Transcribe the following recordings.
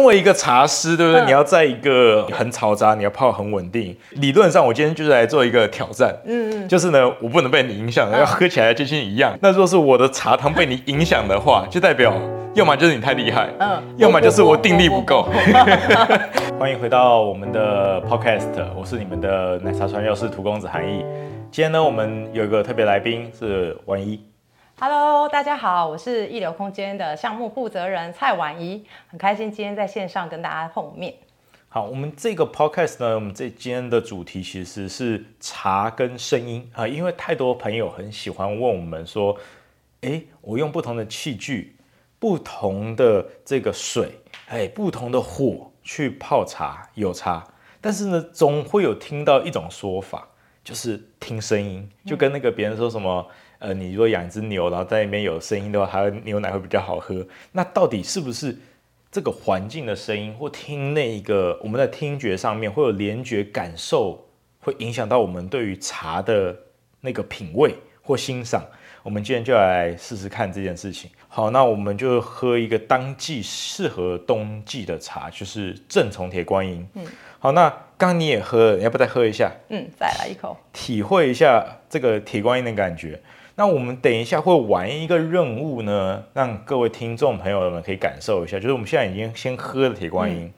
身为一个茶师，对不对？嗯、你要在一个很嘈杂，你要泡很稳定。理论上，我今天就是来做一个挑战。嗯嗯，就是呢，我不能被你影响，要喝起来就像一样。那若是我的茶汤被你影响的话，就代表要么就是你太厉害，嗯，要么就是我定力不够。欢迎回到我们的 Podcast，我是你们的奶茶传教士涂公子韩毅。今天呢，我们有一个特别来宾是婉仪。Hello，大家好，我是一流空间的项目负责人蔡婉仪，很开心今天在线上跟大家碰面。好，我们这个 podcast 呢，我们这今天的主题其实是茶跟声音啊，因为太多朋友很喜欢问我们说，诶，我用不同的器具、不同的这个水、哎，不同的火去泡茶有差，但是呢，总会有听到一种说法，就是听声音，就跟那个别人说什么。呃，你如果养一只牛，然后在那边有声音的话，它的牛奶会比较好喝。那到底是不是这个环境的声音，或听那一个我们在听觉上面会有联觉感受，会影响到我们对于茶的那个品味或欣赏？我们今天就来试试看这件事情。好，那我们就喝一个当季适合冬季的茶，就是正从铁观音。嗯，好，那刚刚你也喝了，你要不再喝一下？嗯，再来一口，体会一下这个铁观音的感觉。那我们等一下会玩一个任务呢，让各位听众朋友们可以感受一下，就是我们现在已经先喝了铁观音，嗯、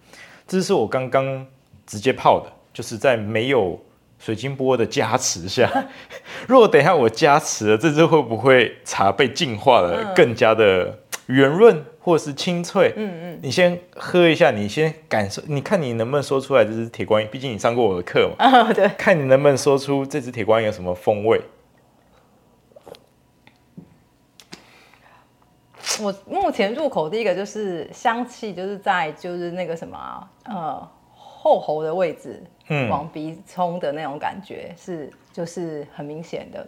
这是我刚刚直接泡的，就是在没有水晶波的加持下。如果等一下我加持了，这支会不会茶被净化了，更加的圆润或是清脆？嗯嗯，你先喝一下，你先感受，你看你能不能说出来这支铁观音？毕竟你上过我的课嘛。哦，对，看你能不能说出这支铁观音有什么风味。我目前入口第一个就是香气，就是在就是那个什么呃后喉的位置，嗯，往鼻冲的那种感觉是就是很明显的，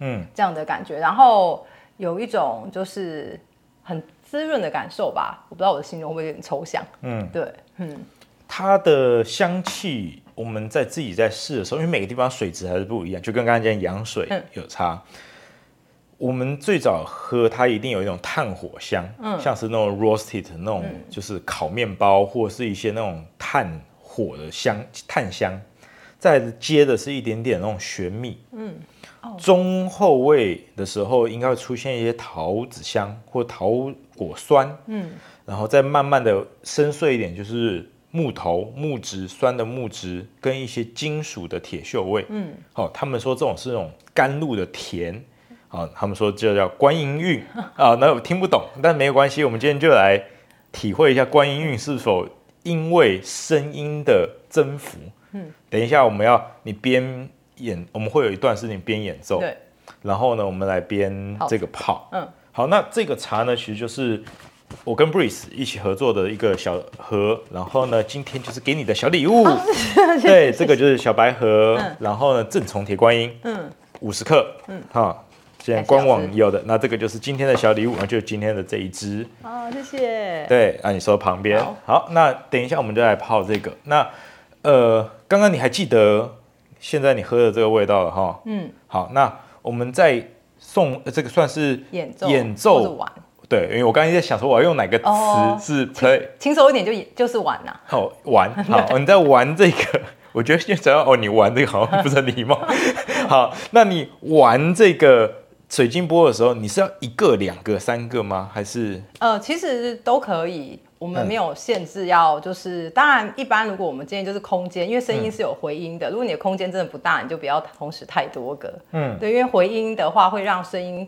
嗯，这样的感觉。然后有一种就是很滋润的感受吧，我不知道我的形容会不会有点抽象，嗯，对，嗯，它的香气我们在自己在试的时候，因为每个地方水质还是不一样，就跟刚才讲羊水有差。嗯我们最早喝它一定有一种炭火香，嗯，像是那种 roasted 那种，就是烤面包或者是一些那种炭火的香，炭香。再接的是一点点那种玄蜜，嗯，中后味的时候应该会出现一些桃子香或桃果酸，嗯，然后再慢慢的深邃一点，就是木头、木质酸的木质跟一些金属的铁锈味，嗯，好，他们说这种是那种甘露的甜。啊，他们说这叫观音韵啊，那我听不懂，但没有关系，我们今天就来体会一下观音韵是否因为声音的增幅。嗯，等一下我们要你边演，我们会有一段是你边演奏，对，然后呢，我们来边这个泡。嗯，好，那这个茶呢，其实就是我跟 Breeze 一起合作的一个小盒，然后呢，今天就是给你的小礼物。哦、对，这个就是小白盒，嗯、然后呢，正从铁观音，嗯，五十克，嗯，好。现在官网有的，那这个就是今天的小礼物，那就是今天的这一支。好，谢谢。对，啊，你说旁边。好，好，那等一下我们就来泡这个。那呃，刚刚你还记得现在你喝的这个味道了哈？嗯。好，那我们再送这个算是演奏演奏玩。对，因为我刚才在想说我要用哪个词是 play 轻松一点就就是玩呐。好玩，好，你在玩这个。我觉得现在哦，你玩这个好像不是很礼貌。好，那你玩这个。水晶波的时候，你是要一个、两个、三个吗？还是？呃，其实都可以，我们没有限制要，就是、嗯、当然一般如果我们建议就是空间，因为声音是有回音的。嗯、如果你的空间真的不大，你就不要同时太多个。嗯，对，因为回音的话会让声音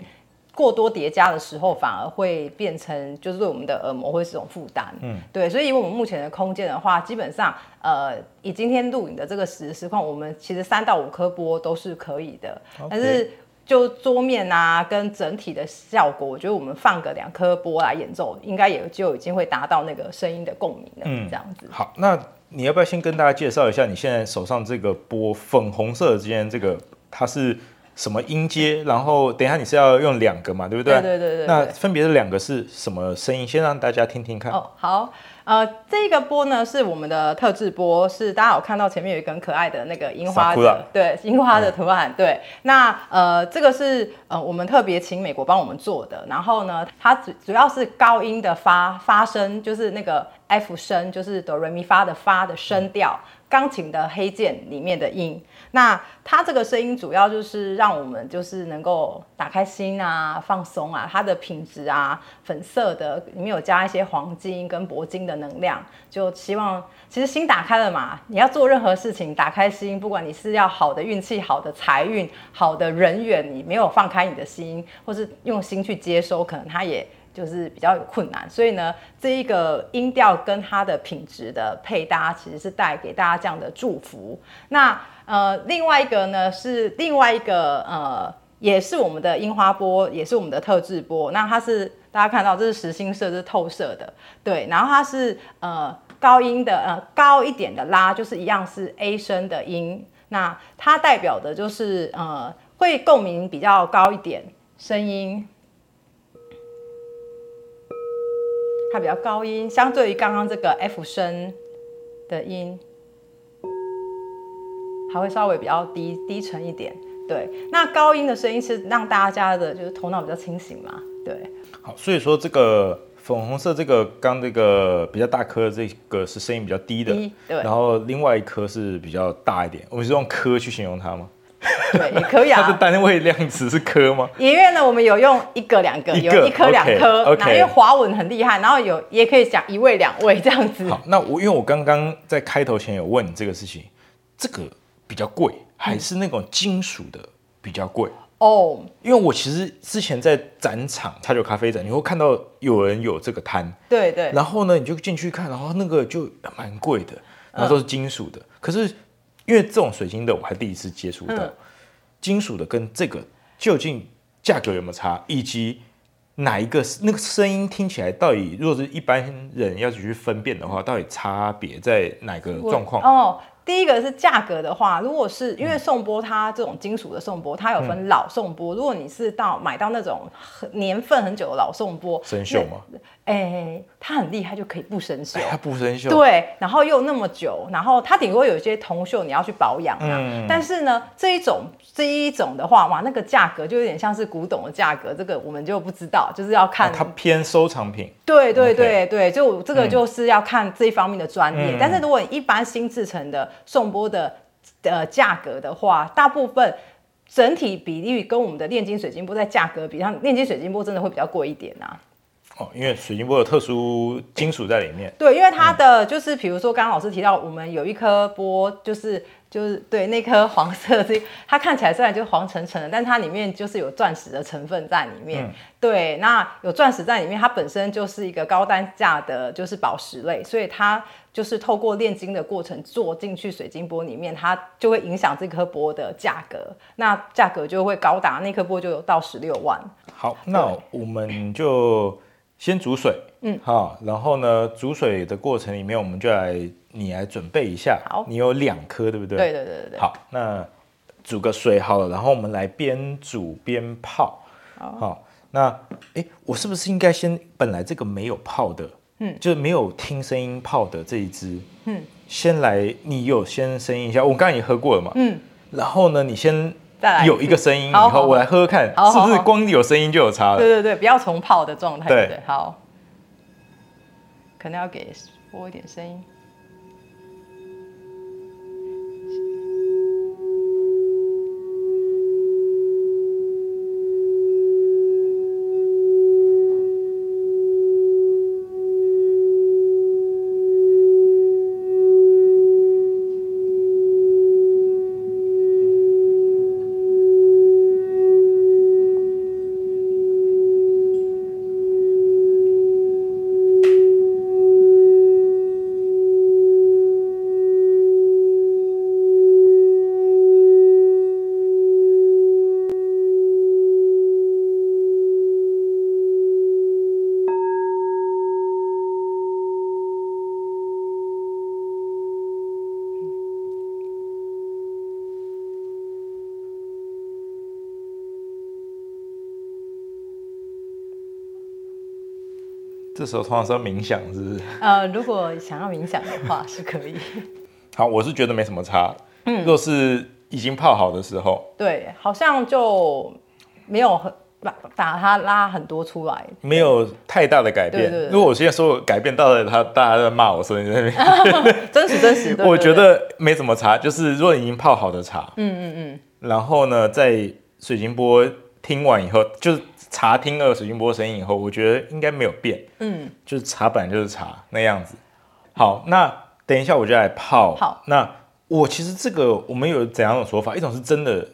过多叠加的时候，反而会变成就是对我们的耳膜会是种负担。嗯，对，所以以我们目前的空间的话，基本上呃以今天录影的这个实时况，我们其实三到五颗波都是可以的.但是。就桌面啊，跟整体的效果，我觉得我们放个两颗波来演奏，应该也就已经会达到那个声音的共鸣了。嗯，这样子。好，那你要不要先跟大家介绍一下你现在手上这个波粉红色的之间这个它是什么音阶？然后等一下你是要用两个嘛，对不对？对对对对，对。那分别是两个是什么声音？先让大家听听看。哦，好。呃，这个波呢是我们的特制波，是大家有看到前面有一个很可爱的那个樱花的，对，樱花的图案。嗯、对，那呃，这个是呃我们特别请美国帮我们做的。然后呢，它主主要是高音的发发声，就是那个 F 声，就是哆来咪发的发的声调，钢琴的黑键里面的音。那它这个声音主要就是让我们就是能够打开心啊，放松啊，它的品质啊，粉色的里面有加一些黄金跟铂金的能量，就希望其实心打开了嘛，你要做任何事情，打开心，不管你是要好的运气、好的财运、好的人缘，你没有放开你的心，或是用心去接收，可能它也就是比较有困难。所以呢，这一个音调跟它的品质的配搭，其实是带给大家这样的祝福。那呃，另外一个呢是另外一个呃，也是我们的樱花波，也是我们的特制波。那它是大家看到，这是实心色，这是透色的，对。然后它是呃高音的呃高一点的拉，就是一样是 A 声的音。那它代表的就是呃会共鸣比较高一点声音，它比较高音，相对于刚刚这个 F 声的音。还会稍微比较低低沉一点，对。那高音的声音是让大家的就是头脑比较清醒嘛，对。好，所以说这个粉红色这个刚这个比较大颗的这个是声音比较低的，低，对。然后另外一颗是比较大一点，我们是用颗去形容它吗？对，也可以啊。它的单位量词是颗吗？音乐呢，我们有用一个两个，有一颗两颗，那因为华文很厉害，然后有也可以讲一位两位这样子。好，那我因为我刚刚在开头前有问你这个事情，这个。比较贵，还是那种金属的比较贵哦。因为我其实之前在展场茶酒咖啡展，你会看到有人有这个摊，对对。然后呢，你就进去看，然后那个就蛮贵的，然后都是金属的。可是因为这种水晶的，我还第一次接触到金属的跟这个究竟价格有没有差，以及哪一个那个声音听起来到底，如果是一般人要去分辨的话，到底差别在哪个状况？哦。第一个是价格的话，如果是因为颂钵它这种金属的颂钵，它有分老颂钵。如果你是到买到那种年份很久的老颂钵，生锈吗？哎、欸，它很厉害，就可以不生锈。它不生锈。对，然后又那么久，然后它顶多有一些铜锈，你要去保养啊。嗯、但是呢，这一种这一种的话，哇，那个价格就有点像是古董的价格，这个我们就不知道，就是要看。啊、它偏收藏品。对对对对，就这个就是要看这一方面的专业。嗯、但是如果你一般新制成的送波的呃价格的话，大部分整体比例跟我们的炼金水晶波在价格比上，炼金水晶波真的会比较贵一点啊。哦，因为水晶波有特殊金属在里面。对，因为它的就是比如说刚刚老师提到，我们有一颗波就是。就是对那颗黄色这，它看起来虽然就黄澄澄的，但它里面就是有钻石的成分在里面。嗯、对，那有钻石在里面，它本身就是一个高单价的，就是宝石类，所以它就是透过炼金的过程做进去水晶玻里面，它就会影响这颗波的价格，那价格就会高达那颗波就有到十六万。好，那我们就先煮水，嗯，好，然后呢，煮水的过程里面，我们就来。你来准备一下，好，你有两颗，对不对？对对对对。好，那煮个水好了，然后我们来边煮边泡。好，好，那哎，我是不是应该先本来这个没有泡的，嗯，就是没有听声音泡的这一支，嗯，先来，你有先声音一下，我刚才也喝过了嘛，嗯，然后呢，你先有一个声音以后，我来喝喝看，是不是光有声音就有差了？对对对，不要重泡的状态，对对，好，可能要给播一点声音。时候通常是要冥想，是不是？呃，如果想要冥想的话，是可以。好，我是觉得没什么差。嗯，若是已经泡好的时候，对，好像就没有很把把它拉很多出来，没有太大的改变。对对对，如果我现在说改变到了，他大家在骂我，所以在那边真 实真实。我觉得没什么差，就是如果已经泡好的茶，嗯嗯嗯，然后呢，在水晶波听完以后，就是茶听了水晶波声音以后，我觉得应该没有变。嗯，就是茶本来就是茶那样子。好，那等一下我就来泡。好，那。我其实这个我们有怎样的说法？一种是真的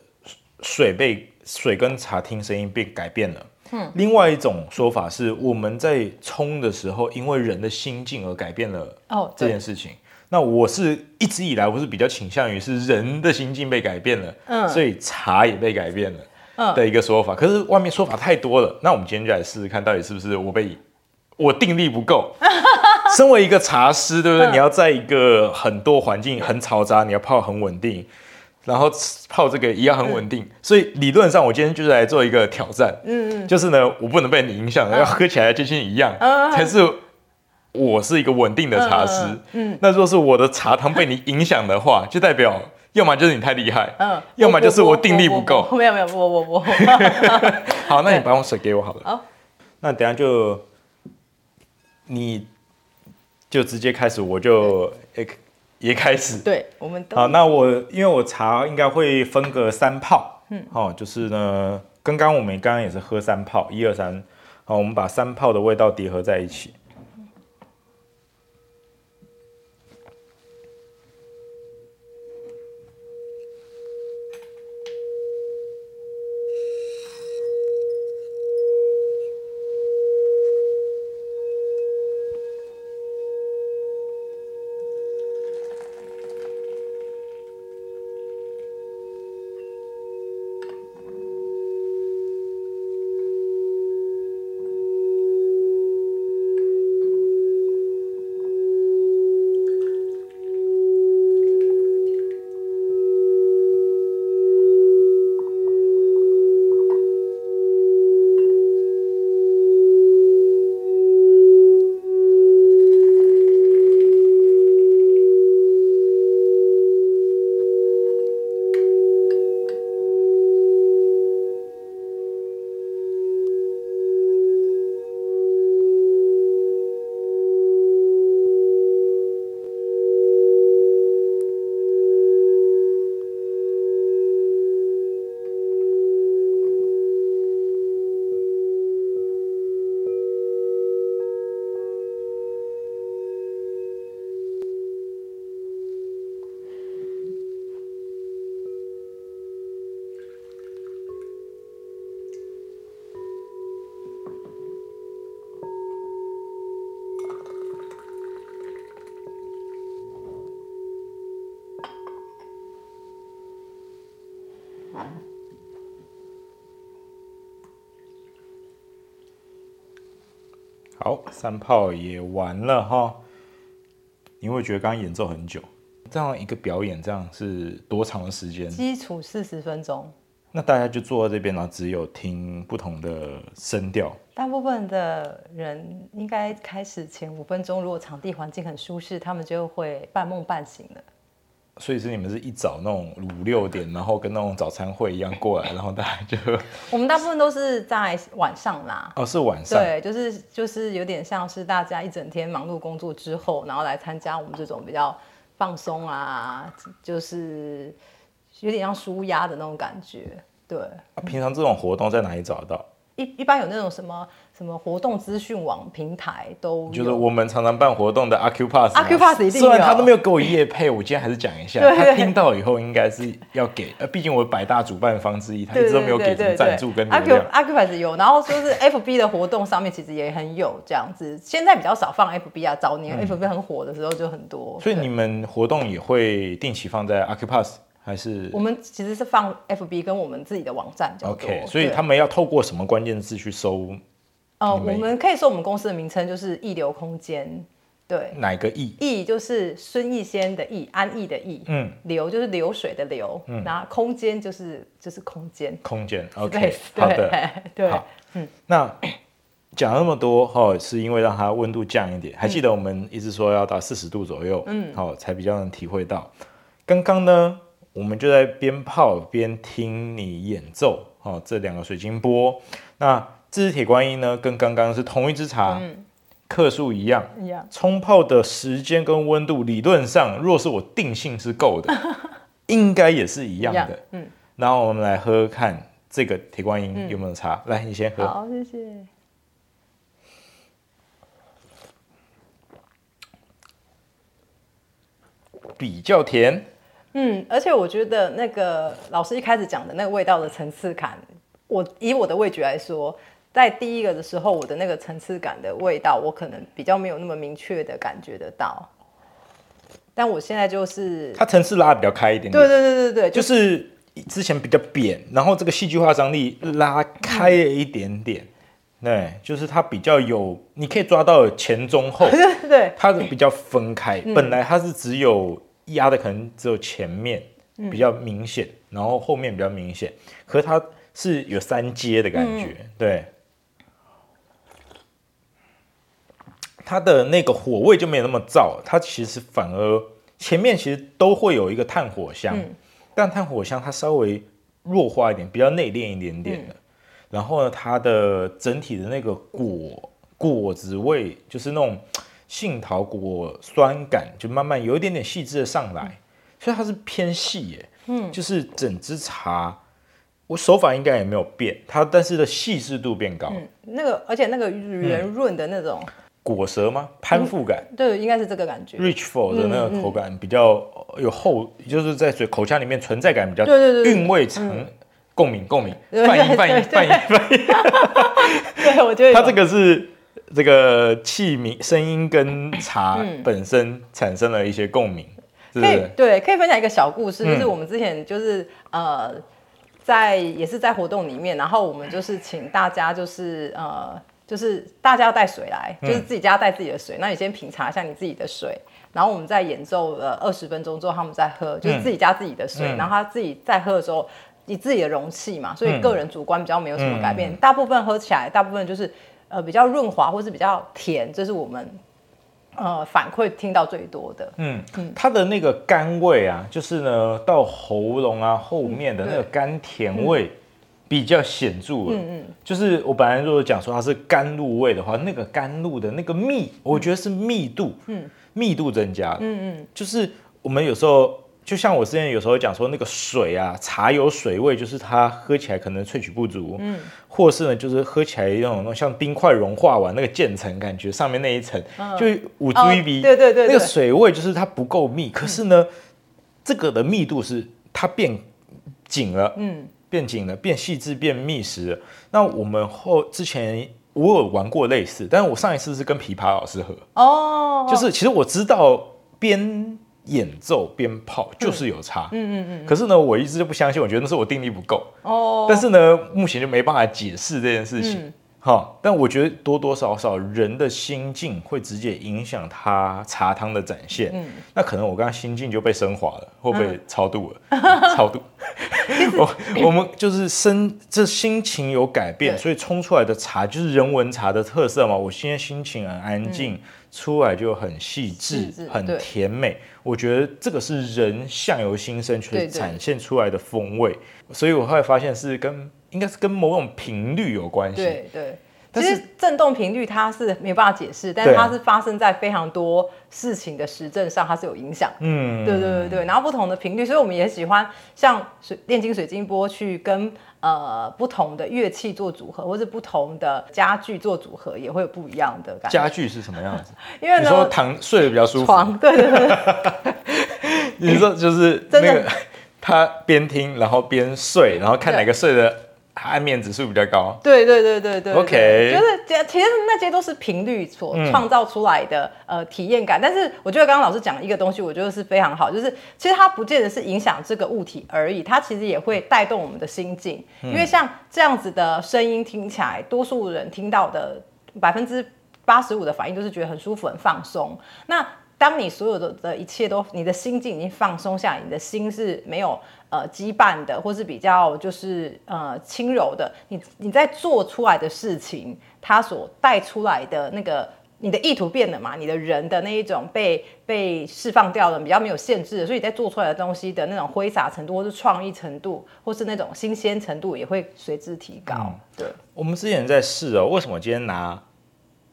水被水跟茶听声音被改变了，嗯，另外一种说法是我们在冲的时候，因为人的心境而改变了哦这件事情。那我是一直以来我是比较倾向于是人的心境被改变了，嗯，所以茶也被改变了，嗯的一个说法。可是外面说法太多了，那我们今天就来试试看，到底是不是我被我定力不够。身为一个茶师，对不对？嗯、你要在一个很多环境很嘈杂，你要泡很稳定，然后泡这个也要很稳定。嗯、所以理论上，我今天就是来做一个挑战。嗯嗯，就是呢，我不能被你影响，嗯、要喝起来就像一样，嗯、才是我是一个稳定的茶师。嗯，嗯嗯，那若是我的茶汤被你影响的话，就代表要么就是你太厉害，嗯，要么就是我定力不够。没有没有，我我我。好，那你把我水给我好了。好，那等下就你。就直接开始，我就也也开始。对，我们都好。那我因为我茶应该会分个三泡，嗯，好，就是呢，刚刚我们刚刚也是喝三泡，一二三，好，我们把三泡的味道叠合在一起。好，三炮也完了哈。你会觉得刚刚演奏很久，这样一个表演，这样是多长的时间？基础四十分钟。那大家就坐在这边，然后只有听不同的声调。大部分的人应该开始前五分钟，如果场地环境很舒适，他们就会半梦半醒了。所以是你们是一早那种五六点，然后跟那种早餐会一样过来，然后大家就 我们大部分都是在晚上啦。哦，是晚上。对，就是就是有点像是大家一整天忙碌工作之后，然后来参加我们这种比较放松啊，就是有点像舒压的那种感觉。对。啊，平常这种活动在哪里找得到？一一般有那种什么什么活动资讯网平台都，就是我们常常办活动的 Acupass，Acupass 一定有。虽然他都没有给我业配，我今天还是讲一下。他听到以后应该是要给，呃，毕竟我百大主办方之一，他一直都没有给什么赞助跟流量。Acupass 有，然后说是 FB 的活动上面其实也很有这样子，现在比较少放 FB 啊，早年 FB 很火的时候就很多。所以你们活动也会定期放在 Acupass。还是我们其实是放 FB 跟我们自己的网站叫做，OK，所以他们要透过什么关键字去搜？呃，我们可以说我们公司的名称就是一流空间，对，哪个艺？艺就是孙逸仙的逸，安逸的逸，嗯，流就是流水的流，嗯，然后空间就是就是空间，空间，OK，好的，对，好，嗯，那讲那么多哈，是因为让它温度降一点。还记得我们一直说要到四十度左右，嗯，好，才比较能体会到。刚刚呢，我们就在边泡边听你演奏，哦，这两个水晶波。那这支铁观音呢，跟刚刚是同一支茶，嗯、克数一样，一样。冲泡的时间跟温度，理论上，若是我定性是够的，应该也是一样的。嗯。然后我们来喝喝看这个铁观音有没有茶。嗯、来，你先喝。好，谢谢。比较甜，嗯，而且我觉得那个老师一开始讲的那个味道的层次感，我以我的味觉来说，在第一个的时候，我的那个层次感的味道，我可能比较没有那么明确的感觉得到。但我现在就是它层次拉得比较开一点点，对对对对对，就是、就是、之前比较扁，然后这个戏剧化张力拉开了一点点。嗯对，就是它比较有，你可以抓到前中后，对，它是比较分开。嗯、本来它是只有压的，可能只有前面比较明显，嗯、然后后面比较明显，可是它是有三阶的感觉。嗯、对，它的那个火味就没有那么燥，它其实反而前面其实都会有一个炭火香，嗯、但炭火香它稍微弱化一点，比较内敛一点点的。嗯然后呢，它的整体的那个果果子味，就是那种杏桃果酸感，就慢慢有一点点细致的上来，嗯、所以它是偏细耶。嗯，就是整支茶，我手法应该也没有变，它但是的细致度变高。嗯，那个而且那个圆润的那种、嗯、果舌吗？攀附感？嗯、对，应该是这个感觉。Richful 的那个口感比较有厚，就是在嘴口腔里面存在感比较，对对对，韵味长。嗯共鸣，共鸣，翻译，翻译，翻译，翻译。对，我觉得它这个是这个器皿声音跟茶本身产生了一些共鸣？可以，对，可以分享一个小故事，就是我们之前就是呃，在也是在活动里面，然后我们就是请大家就是呃，就是大家要带水来，就是自己家带自己的水，那你先品尝一下你自己的水，然后我们在演奏了二十分钟之后，他们再喝，就是自己家自己的水，然后他自己在喝的时候。你自己的容器嘛，所以个人主观比较没有什么改变。嗯、大部分喝起来，大部分就是呃比较润滑，或是比较甜，这是我们呃反馈听到最多的。嗯嗯，它的那个甘味啊，就是呢到喉咙啊后面的那个甘甜味比较显著。嗯嗯，就是我本来如果讲说它是甘露味的话，那个甘露的那个密，我觉得是密度，嗯，密度增加的。嗯嗯，就是我们有时候。就像我之前有时候讲说，那个水啊，茶有水味，就是它喝起来可能萃取不足，嗯，或是呢，就是喝起来那种那种像冰块融化完那个渐层感觉，上面那一层、嗯、就五 G B，对对对，那个水味就是它不够密，可是呢，嗯、这个的密度是它变紧了，嗯，变紧了，变细致，变密实了。那我们后之前我有玩过类似，但是我上一次是跟琵琶老师喝，哦，就是其实我知道边。演奏鞭炮就是有差，嗯嗯嗯。可是呢，我一直就不相信，我觉得那是我定力不够。哦。但是呢，目前就没办法解释这件事情。好，但我觉得多多少少人的心境会直接影响他茶汤的展现。嗯。那可能我刚刚心境就被升华了，会不会超度了？超度。我我们就是身这心情有改变，所以冲出来的茶就是人文茶的特色嘛。我现在心情很安静。出来就很细致，很甜美。我觉得这个是人相由心生去展现出来的风味，所以我后来发现是跟应该是跟某种频率有关系。对对。其实振动频率它是没办法解释，但是它是发生在非常多事情的实证上，它是有影响。嗯，对对对对。然后不同的频率，所以我们也喜欢像水炼金水晶波去跟呃不同的乐器做组合，或是不同的家具做组合，也会有不一样的感觉。家具是什么样子？因为呢，你说躺睡得比较舒服。床，对对对。你说就是那个他边听，然后边睡，然后看哪个睡的。安眠指数比较高，对对对对对，OK，就是其实那些都是频率所创造出来的、嗯、呃体验感。但是我觉得刚刚老师讲一个东西，我觉得是非常好，就是其实它不见得是影响这个物体而已，它其实也会带动我们的心境。嗯、因为像这样子的声音听起来，多数人听到的百分之八十五的反应都是觉得很舒服、很放松。那当你所有的的一切都，你的心境已经放松下来，你的心是没有呃羁绊的，或是比较就是呃轻柔的，你你在做出来的事情，它所带出来的那个。你的意图变了嘛？你的人的那一种被被释放掉了，比较没有限制的，所以你在做出来的东西的那种挥洒程度，或是创意程度，或是那种新鲜程度，也会随之提高。嗯、对，我们之前在试哦，为什么今天拿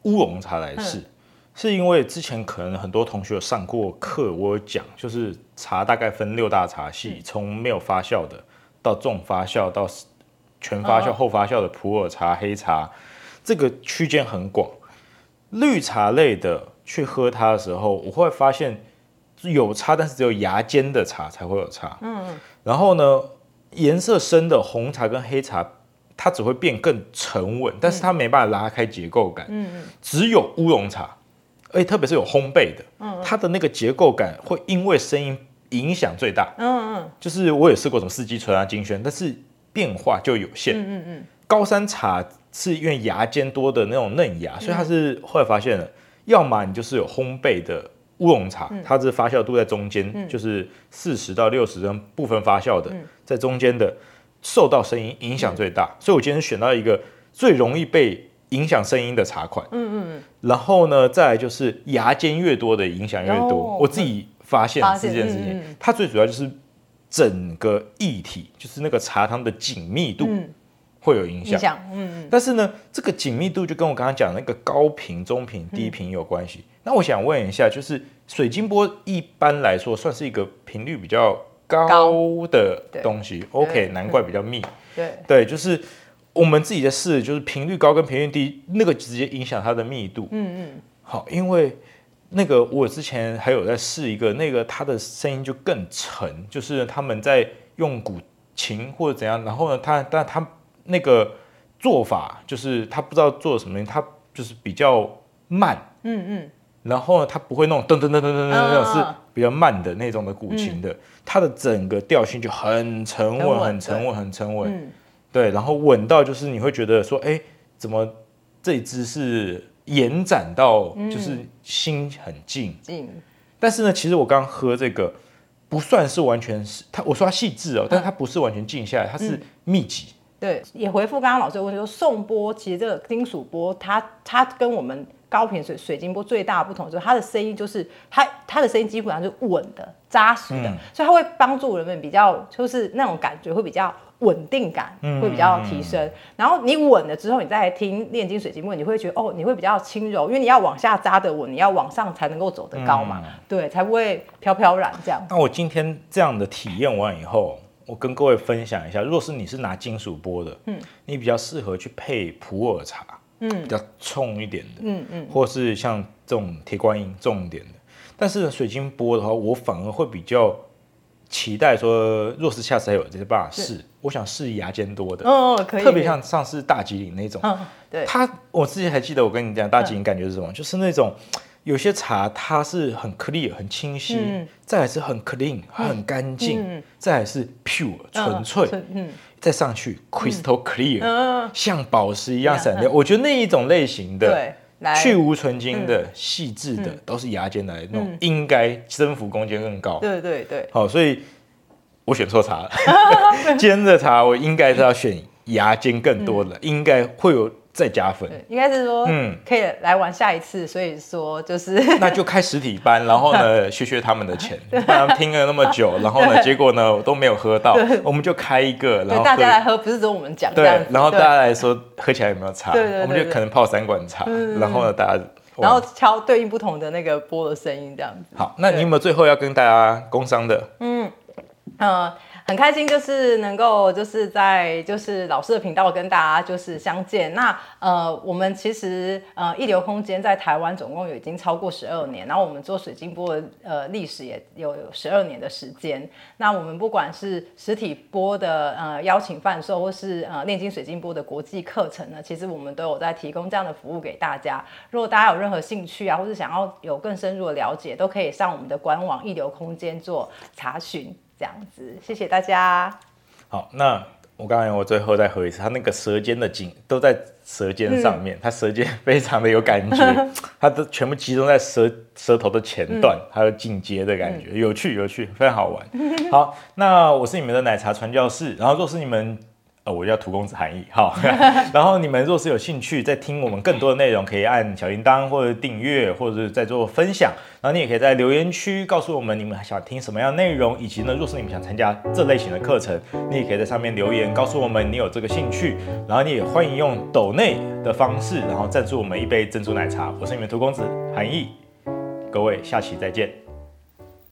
乌龙茶来试？嗯、是因为之前可能很多同学有上过课，我有讲，就是茶大概分六大茶系，从、嗯、没有发酵的到重发酵到全发酵后发酵的普洱茶、黑茶，这个区间很广。绿茶类的去喝它的时候，我会发现有差，但是只有芽尖的茶才会有差。嗯，然后呢，颜色深的红茶跟黑茶，它只会变更沉稳，但是它没办法拉开结构感。只有乌龙茶，而且特别是有烘焙的，它的那个结构感会因为声音影响最大。嗯嗯。就是我也试过什么四季春啊、金萱，但是变化就有限。嗯嗯。高山茶。是因为芽尖多的那种嫩芽，所以它是后来发现了，嗯、要么你就是有烘焙的乌龙茶，嗯、它是发酵度在中间，嗯、就是四十到六十分部分发酵的，嗯、在中间的受到声音影响最大，嗯、所以我今天选到一个最容易被影响声音的茶款。嗯嗯嗯。然后呢，再来就是牙尖越多的影响越多。哦、我自己发现这件事情，嗯嗯、它最主要就是整个液体，就是那个茶汤的紧密度。嗯会有影响，嗯嗯，但是呢，这个紧密度就跟我刚刚讲的那个高频、中频、低频有关系。嗯、那我想问一下，就是水晶波一般来说算是一个频率比较高的东西，OK，难怪比较密。对对，就是我们自己的试，就是频率高跟频率低，那个直接影响它的密度。嗯嗯，好，因为那个我之前还有在试一个，那个它的声音就更沉，就是他们在用古琴或者怎样，然后呢，他但他。那个做法就是他不知道做什么，他就是比较慢，嗯嗯，然后呢，他不会那种噔噔噔噔噔噔那种是比较慢的那种的古琴的，它的整个调性就很沉稳，很沉稳，很沉稳，对，然后稳到就是你会觉得说，哎，怎么这一支是延展到就是心很静，但是呢，其实我刚喝这个不算是完全是它，我说它细致哦，但是它不是完全静下来，它是密集。对，也回复刚刚老师的问题，说颂钵其实这个金属钵，它它跟我们高频水水晶波最大的不同就是它的声音就是它它的声音基本上是稳的、扎实的，嗯、所以它会帮助人们比较就是那种感觉会比较稳定感会比较提升。嗯、然后你稳了之后，你再来听炼金水晶钵，你会觉得哦，你会比较轻柔，因为你要往下扎得稳，你要往上才能够走得高嘛，嗯、对，才不会飘飘然这样。那我今天这样的体验完以后。我跟各位分享一下，如果是你是拿金属波的，嗯，你比较适合去配普洱茶，嗯，比较冲一点的，嗯嗯，或是像这种铁观音重一点的。但是水晶波的话，我反而会比较期待说，若是下次还有这些办法试，我想试牙尖多的，哦，可以，特别像上次大吉岭那种，嗯，对，它我之前还记得我跟你讲大吉岭感觉是什么，嗯、就是那种。有些茶它是很 clear 很清晰，嗯、再来是很 clean 很干净，嗯、再来是 pure 纯粹，嗯嗯、再上去 crystal clear、嗯、像宝石一样闪亮。嗯、我觉得那一种类型的去无存菁的细致、嗯、的，都是牙尖来的那种，应该增幅空间更高。对对对，好，所以我选错茶了。尖的茶我应该是要选牙尖更多的，嗯、应该会有。再加分，应该是说，嗯，可以来玩下一次。所以说，就是 那就开实体班，然后呢，削削他们的钱，不然听了那么久，然后呢，结果呢都没有喝到，我们就开一个，然后大家来喝，不是只有我们讲，对，然后大家来说喝起来有没有差？我们就可能泡三管茶，然后呢，大家然后敲对应不同的那个波的声音，这样子。好，那你有没有最后要跟大家工商的？嗯，呃。很开心，就是能够就是在就是老师的频道跟大家就是相见。那呃，我们其实呃一流空间在台湾总共有已经超过十二年，然后我们做水晶波的呃历史也有十二年的时间。那我们不管是实体波的呃邀请贩售，或是呃炼金水晶波的国际课程呢，其实我们都有在提供这样的服务给大家。如果大家有任何兴趣啊，或是想要有更深入的了解，都可以上我们的官网一流空间做查询。这样子，谢谢大家。好，那我刚才我最后再喝一次，他那个舌尖的紧都在舌尖上面，嗯、它舌尖非常的有感觉，他都全部集中在舌舌头的前段，还有紧结的感觉，嗯、有趣有趣，非常好玩。好，那我是你们的奶茶传教士，然后若是你们。呃，我叫涂公子韩毅，好。然后你们若是有兴趣在听我们更多的内容，可以按小铃铛或者订阅，或者是在做分享。然后你也可以在留言区告诉我们你们想听什么样的内容，以及呢，若是你们想参加这类型的课程，你也可以在上面留言告诉我们你有这个兴趣。然后你也欢迎用抖内的方式，然后赞助我们一杯珍珠奶茶。我是你们涂公子韩毅，各位下期再见。